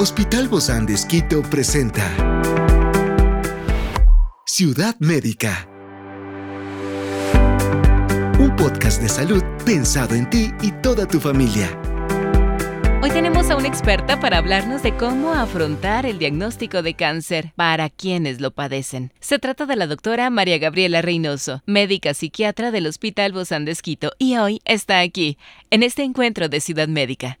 Hospital Bozán de Esquito presenta Ciudad Médica. Un podcast de salud pensado en ti y toda tu familia. Hoy tenemos a una experta para hablarnos de cómo afrontar el diagnóstico de cáncer para quienes lo padecen. Se trata de la doctora María Gabriela Reynoso, médica psiquiatra del Hospital Bozán de Esquito, y hoy está aquí, en este encuentro de Ciudad Médica.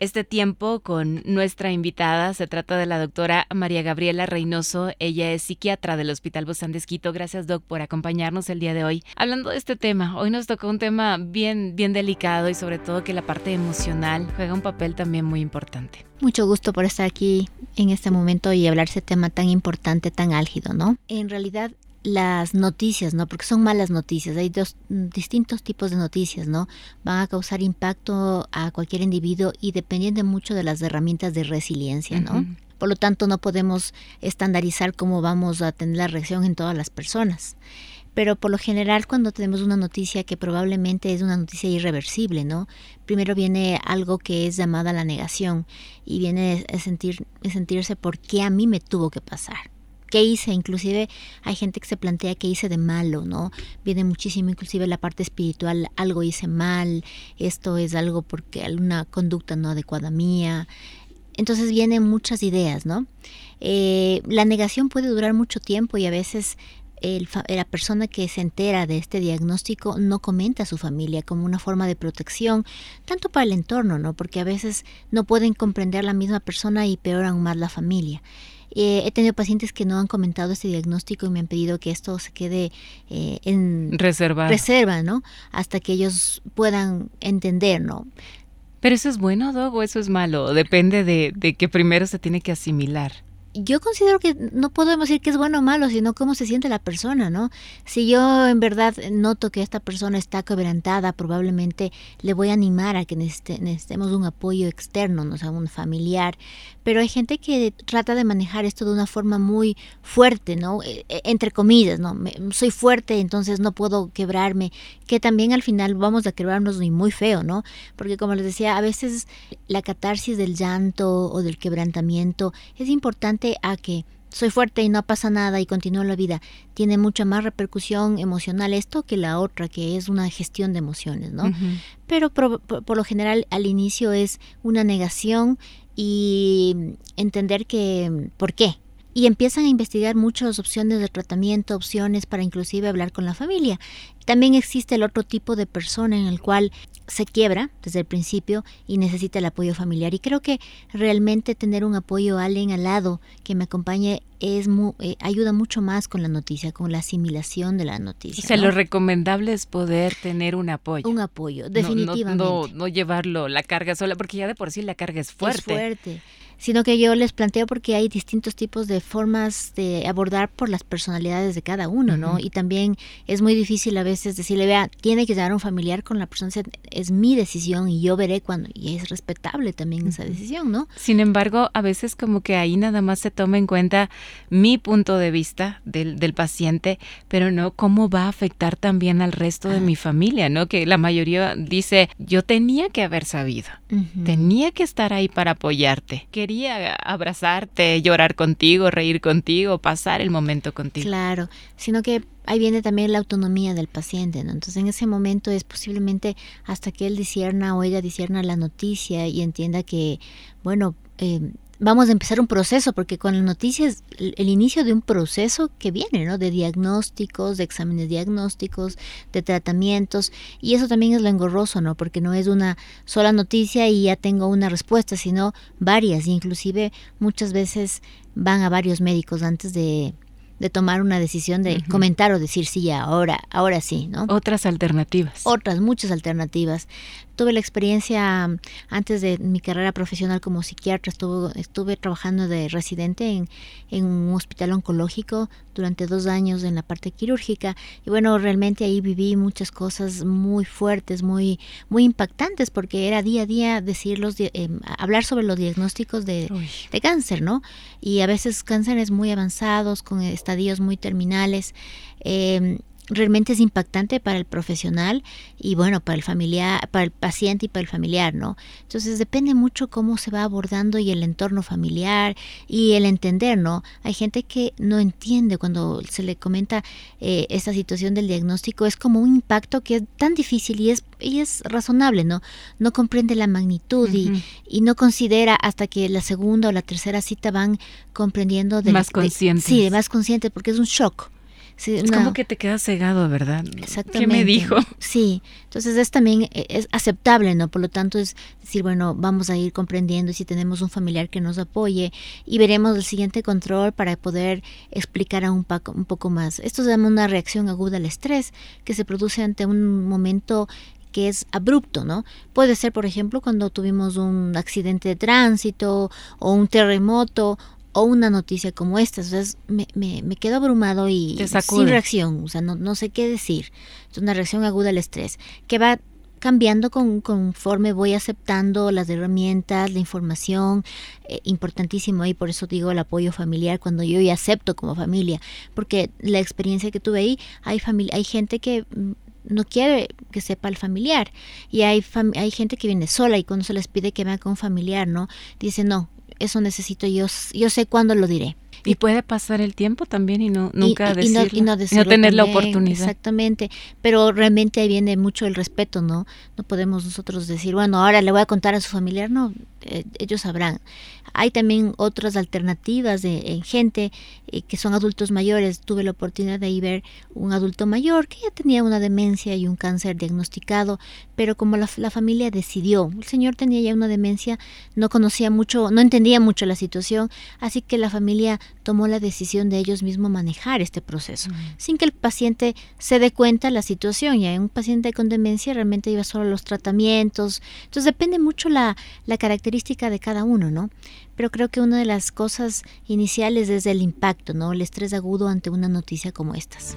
este tiempo con nuestra invitada. Se trata de la doctora María Gabriela Reynoso. Ella es psiquiatra del Hospital Bozán de. Gracias, doc, por acompañarnos el día de hoy. Hablando de este tema, hoy nos tocó un tema bien, bien delicado y sobre todo que la parte emocional juega un papel también muy importante. Mucho gusto por estar aquí en este momento y hablar de ese tema tan importante, tan álgido, ¿no? En realidad, las noticias, ¿no? Porque son malas noticias. Hay dos mm, distintos tipos de noticias, ¿no? Van a causar impacto a cualquier individuo y dependen mucho de las herramientas de resiliencia, ¿no? Por lo tanto, no podemos estandarizar cómo vamos a tener la reacción en todas las personas. Pero por lo general, cuando tenemos una noticia que probablemente es una noticia irreversible, ¿no? Primero viene algo que es llamada la negación y viene a sentir, a sentirse por qué a mí me tuvo que pasar qué hice, inclusive hay gente que se plantea qué hice de malo, ¿no? Viene muchísimo inclusive la parte espiritual, algo hice mal, esto es algo porque alguna conducta no adecuada mía. Entonces vienen muchas ideas, ¿no? Eh, la negación puede durar mucho tiempo y a veces la persona que se entera de este diagnóstico no comenta a su familia como una forma de protección, tanto para el entorno, ¿no? Porque a veces no pueden comprender la misma persona y peor aún más la familia. Eh, he tenido pacientes que no han comentado este diagnóstico y me han pedido que esto se quede eh, en reserva. reserva, ¿no? Hasta que ellos puedan entender, ¿no? Pero eso es bueno, Doc, o eso es malo. Depende de, de que primero se tiene que asimilar yo considero que no podemos decir que es bueno o malo, sino cómo se siente la persona, ¿no? Si yo en verdad noto que esta persona está quebrantada, probablemente le voy a animar a que necesitemos un apoyo externo, no sea, un familiar. Pero hay gente que trata de manejar esto de una forma muy fuerte, ¿no? E, e, entre comillas, ¿no? soy fuerte, entonces no puedo quebrarme, que también al final vamos a quebrarnos y muy feo, ¿no? Porque como les decía, a veces la catarsis del llanto o del quebrantamiento es importante a que soy fuerte y no pasa nada y continúo la vida, tiene mucha más repercusión emocional esto que la otra, que es una gestión de emociones, ¿no? Pero por, por, lo general al inicio es una negación y entender que, ¿por qué? Y empiezan a investigar muchas opciones de tratamiento, opciones para inclusive hablar con la familia. También existe el otro tipo de persona en el cual se quiebra desde el principio y necesita el apoyo familiar. Y creo que realmente tener un apoyo, alguien al lado que me acompañe, es eh, ayuda mucho más con la noticia, con la asimilación de la noticia. O sea, lo recomendable es poder tener un apoyo. Un apoyo, definitivamente. No, no, llevarlo la carga sola, porque ya de por sí la carga es fuerte. Es fuerte sino que yo les planteo porque hay distintos tipos de formas de abordar por las personalidades de cada uno, ¿no? Y también es muy difícil a veces decirle, vea, tiene que llevar un familiar con la persona, es mi decisión y yo veré cuando, y es respetable también esa decisión, ¿no? Sin embargo, a veces como que ahí nada más se toma en cuenta mi punto de vista del, del paciente, pero no cómo va a afectar también al resto de ah. mi familia, ¿no? Que la mayoría dice, yo tenía que haber sabido, tenía que estar ahí para apoyarte, que quería abrazarte, llorar contigo, reír contigo, pasar el momento contigo. Claro, sino que ahí viene también la autonomía del paciente, ¿no? Entonces en ese momento es posiblemente hasta que él disierna o ella disierna la noticia y entienda que, bueno, eh, vamos a empezar un proceso, porque con la noticia es el, inicio de un proceso que viene, ¿no? De diagnósticos, de exámenes diagnósticos, de tratamientos, y eso también es lo engorroso, ¿no? Porque no es una sola noticia y ya tengo una respuesta, sino varias, inclusive muchas veces van a varios médicos antes de, de tomar una decisión de comentar o decir sí, ahora, ahora sí, ¿no? Otras alternativas. Otras, muchas alternativas. Tuve la experiencia antes de mi carrera profesional como psiquiatra, estuve, estuve trabajando de residente en, en, un hospital oncológico durante dos años en la parte quirúrgica y bueno, realmente ahí viví muchas cosas muy fuertes, muy, muy impactantes porque era día a día decir los, eh, hablar sobre los diagnósticos de, de, cáncer, ¿no? Y a veces cánceres muy avanzados, con estadios muy terminales. Eh, realmente es impactante para el profesional y bueno, para el familiar, para el paciente y para el familiar, ¿no? Entonces depende mucho cómo se va abordando y el entorno familiar y el entender, ¿no? Hay gente que no entiende cuando se le comenta eh, esta situación del diagnóstico, es como un impacto que es tan difícil y es, y es razonable, ¿no? No comprende la magnitud y, y, no considera hasta que la segunda o la tercera cita van comprendiendo de más conscientes. Sí, más conscientes porque es un shock es como que te quedas cegado, ¿verdad? Exactamente. ¿Qué me dijo? Sí, entonces es también e, es aceptable, ¿no? Por lo tanto es decir, bueno, vamos a ir comprendiendo si tenemos un familiar que nos apoye y veremos el siguiente control para poder explicar a un, poco, un poco más. Esto se llama una reacción aguda al estrés que se produce ante un momento que es abrupto, ¿no? Puede ser, por ejemplo, cuando tuvimos un accidente de tránsito o un terremoto o una noticia como esta. O sea, me, me, me, quedo abrumado y sin reacción, o sea, no, no sé qué decir. Es una reacción aguda al estrés que va cambiando con, conforme voy aceptando las herramientas, la información, eh, importantísimo y por eso digo el apoyo familiar cuando yo ya acepto como familia, porque la experiencia que tuve ahí, hay, hay gente que mm, no quiere que sepa el familiar y hay, hay gente que viene sola y cuando se les pide que venga con un familiar, ¿no? Dice, no, eso necesito yo, yo sé cuándo lo diré. Y puede pasar el tiempo también y no nunca decirlo, y no, tener la oportunidad. Exactamente, pero realmente ahí viene mucho el respeto, ¿no? No podemos nosotros decir, bueno, ahora le voy a contar a su familiar, no, eh, ellos sabrán. Hay también otras alternativas de, en gente eh, que son adultos mayores. Tuve la oportunidad de ir ver un adulto mayor que ya tenía una demencia y un cáncer diagnosticado, pero como la, la familia decidió, el señor tenía ya una demencia, no conocía mucho, no entendía mucho la situación, así que la familia tomó la decisión de ellos mismos manejar este proceso, sin que el paciente se dé cuenta de la situación. Ya un paciente con demencia realmente iba solo a los tratamientos, entonces depende mucho la, la característica de cada uno, ¿no? Pero creo que una de las cosas iniciales es el impacto, ¿no? El estrés agudo ante una noticia como estas.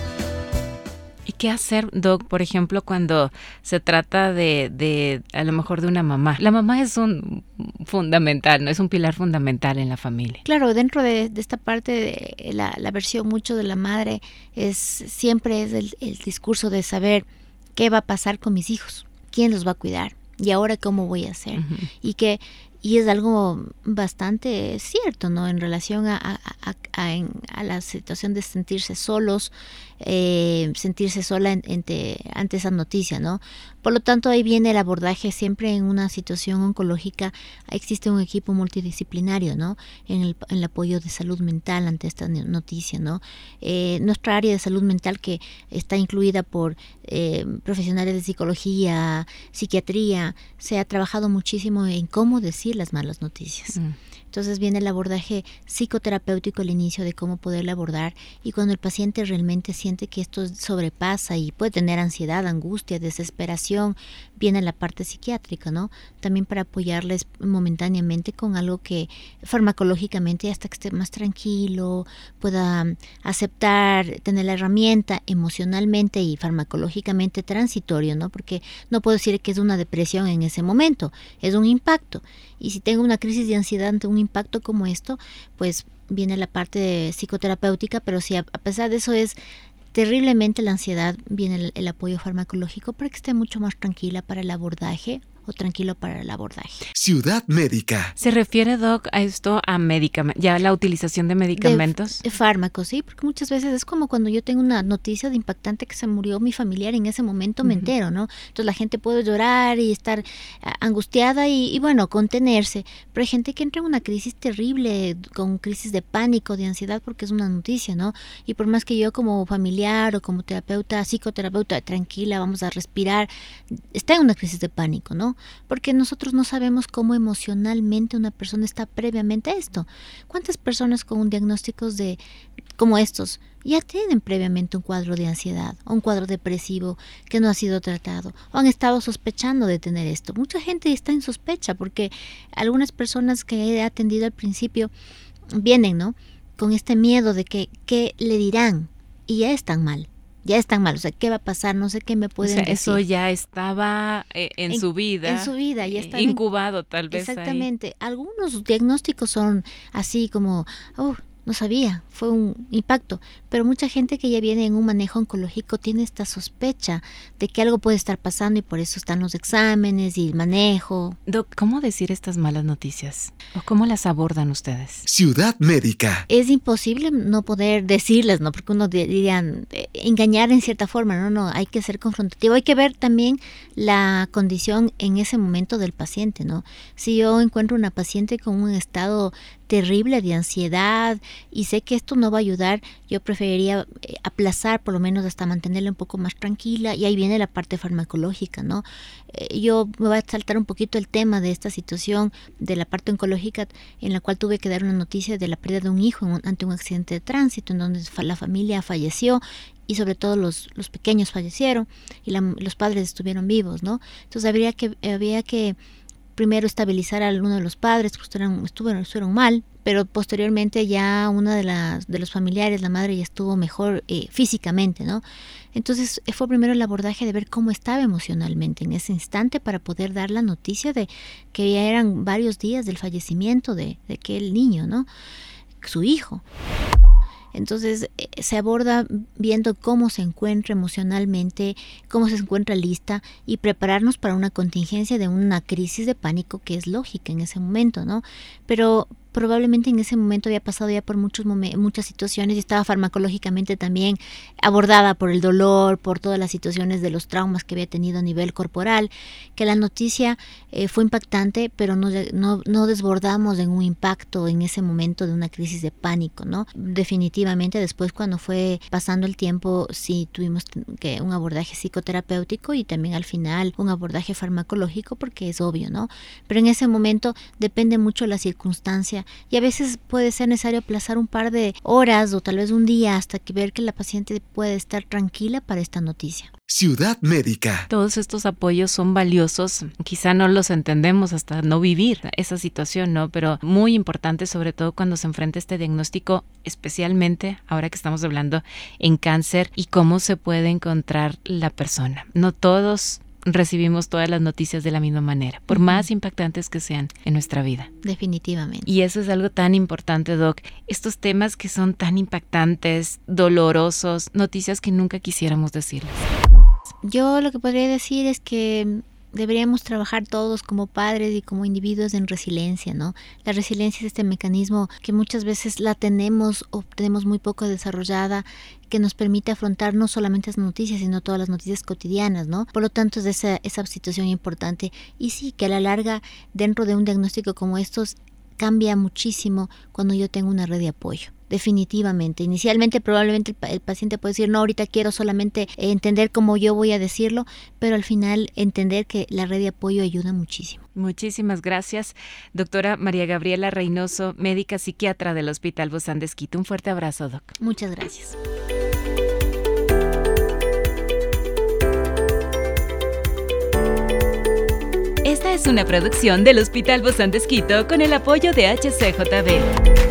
¿Y qué hacer, Doc, por ejemplo, cuando se trata de, de, a lo mejor de una mamá? La mamá es un fundamental, ¿no? Es un pilar fundamental en la familia. Claro, dentro de, esta parte de la, la, versión mucho de la madre es siempre es el, el discurso de saber qué va a pasar con mis hijos, quién los va a cuidar y ahora cómo voy a hacer. Y que y es algo bastante cierto, ¿no? En relación a, la situación de sentirse solos, eh, sentirse sola ante, ante esa noticia, ¿no? Por lo tanto, ahí viene el abordaje siempre en una situación oncológica. Existe un equipo multidisciplinario, ¿no? En el, en el apoyo de salud mental ante esta noticia, ¿no? Eh, nuestra área de salud mental que está incluida por eh, profesionales de psicología, psiquiatría, se ha trabajado muchísimo en cómo decir las malas noticias. Mm. Entonces viene el abordaje psicoterapéutico al inicio de cómo poderla abordar y cuando el paciente realmente siente que esto sobrepasa y puede tener ansiedad, angustia, desesperación, viene la parte psiquiátrica, ¿no? También para apoyarles momentáneamente con algo que farmacológicamente hasta que esté más tranquilo, pueda aceptar, tener la herramienta emocionalmente y farmacológicamente transitorio, ¿no? Porque no puedo decir que es una depresión en ese momento, es un impacto. Y si tengo una crisis de ansiedad ante un impacto como esto, pues viene la parte psicoterapéutica, pero si a, pesar de eso es terriblemente la ansiedad, viene el, apoyo farmacológico para que esté mucho más tranquila para el abordaje o tranquilo para el abordaje. Ciudad médica. ¿Se refiere, Doc, a esto, a medicamentos, ya la utilización de medicamentos? De, fármacos, sí, porque muchas veces es como cuando yo tengo una noticia de impactante que se murió mi familiar, en ese momento me entero, ¿no? Entonces la gente puede llorar y estar angustiada y, y, bueno, contenerse, pero hay gente que entra en una crisis terrible, con crisis de pánico, de ansiedad, porque es una noticia, ¿no? Y por más que yo como familiar o como terapeuta, psicoterapeuta, tranquila, vamos a respirar, está en una crisis de pánico, ¿no? Porque nosotros no sabemos cómo emocionalmente una persona está previamente a esto. ¿Cuántas personas con un diagnóstico de como estos ya tienen previamente un cuadro de ansiedad o un cuadro depresivo que no ha sido tratado o han estado sospechando de tener esto? Mucha gente está en sospecha porque algunas personas que he atendido al principio vienen, ¿no? Con este miedo de que qué le dirán y ya están mal ya están mal, o sea, ¿qué va a pasar? No sé qué me pueden o sea, Eso ya estaba eh, en, su vida. En su vida, ya está. Incubado tal vez. Exactamente. Algunos diagnósticos son así como, oh, no sabía, fue un impacto, pero mucha gente que ya viene en un manejo oncológico tiene esta sospecha de que algo puede estar pasando y por eso están los exámenes y el manejo. Doc, ¿cómo decir estas malas noticias? ¿O cómo las abordan ustedes? Ciudad médica. Es imposible no poder decirles, ¿no? Porque uno diría eh, engañar en cierta forma, no, no, hay que ser confrontativo, hay que ver también la condición en ese momento del paciente, ¿no? Si yo encuentro una paciente con un estado terrible de ansiedad y sé que esto no va a ayudar, yo preferiría eh, aplazar por lo menos hasta mantenerla un poco más tranquila y ahí viene la parte farmacológica, ¿no? Eh, yo me voy a saltar un poquito el tema de esta situación de la parte oncológica en la cual tuve que dar una noticia de la pérdida de un hijo ante un accidente de tránsito en donde la familia falleció y sobre todo los, los pequeños fallecieron y los padres estuvieron vivos, ¿no? Entonces habría que, había que primero estabilizar a uno de los padres, pues estuvieron, estuvieron mal, pero posteriormente ya una de las de los familiares, la madre ya estuvo mejor eh, físicamente, ¿no? Entonces eh, fue primero el abordaje de ver cómo estaba emocionalmente en ese instante para poder dar la noticia de que ya eran varios días del fallecimiento de, de aquel niño, ¿no? Su hijo. Entonces eh, se aborda viendo cómo se encuentra emocionalmente, cómo se encuentra lista y prepararnos para una contingencia de una crisis de pánico que es lógica en ese momento, ¿no? Pero probablemente en ese momento había pasado ya por muchos muchas situaciones y estaba farmacológicamente también abordada por el dolor, por todas las situaciones de los traumas que había tenido a nivel corporal, que la noticia eh, fue impactante, pero no, no, no, desbordamos en un impacto en ese momento de una crisis de pánico, ¿no? Definitivamente después cuando fue pasando el tiempo sí tuvimos que un abordaje psicoterapéutico y también al final un abordaje farmacológico porque es obvio, ¿no? Pero en ese momento depende mucho la circunstancia y a veces puede ser necesario aplazar un par de horas o tal vez un día hasta que ver que la paciente puede estar tranquila para esta noticia. Ciudad Médica. Todos estos apoyos son valiosos. Quizá no los entendemos hasta no vivir esa situación, ¿no? Pero muy importante, sobre todo cuando se enfrenta este diagnóstico, especialmente ahora que estamos hablando en cáncer y cómo se puede encontrar la persona. No todos recibimos todas las noticias de la misma manera, por más impactantes que sean en nuestra vida. Definitivamente. Y eso es algo tan importante, Doc. Estos temas que son tan impactantes, dolorosos, noticias que nunca quisiéramos decirles. Yo lo que podría decir es que deberíamos trabajar todos como padres y como individuos en resiliencia, ¿no? La resiliencia es este mecanismo que muchas veces la tenemos o tenemos muy poco desarrollada que nos permite afrontar no solamente las noticias, sino todas las noticias cotidianas, ¿no? Por lo tanto, es esa, esa situación importante. Y sí, que a la larga, dentro de un diagnóstico como estos, cambia muchísimo cuando yo tengo una red de apoyo definitivamente. Inicialmente probablemente el, paciente puede decir, no, ahorita quiero solamente entender cómo yo voy a decirlo, pero al final entender que la red de apoyo ayuda muchísimo. Muchísimas gracias, doctora María Gabriela Reynoso, médica psiquiatra del Hospital Bozán de Esquito. Un fuerte abrazo, doc. Muchas gracias. Esta es una producción del Hospital Bozán de Esquito con el apoyo de HCJB.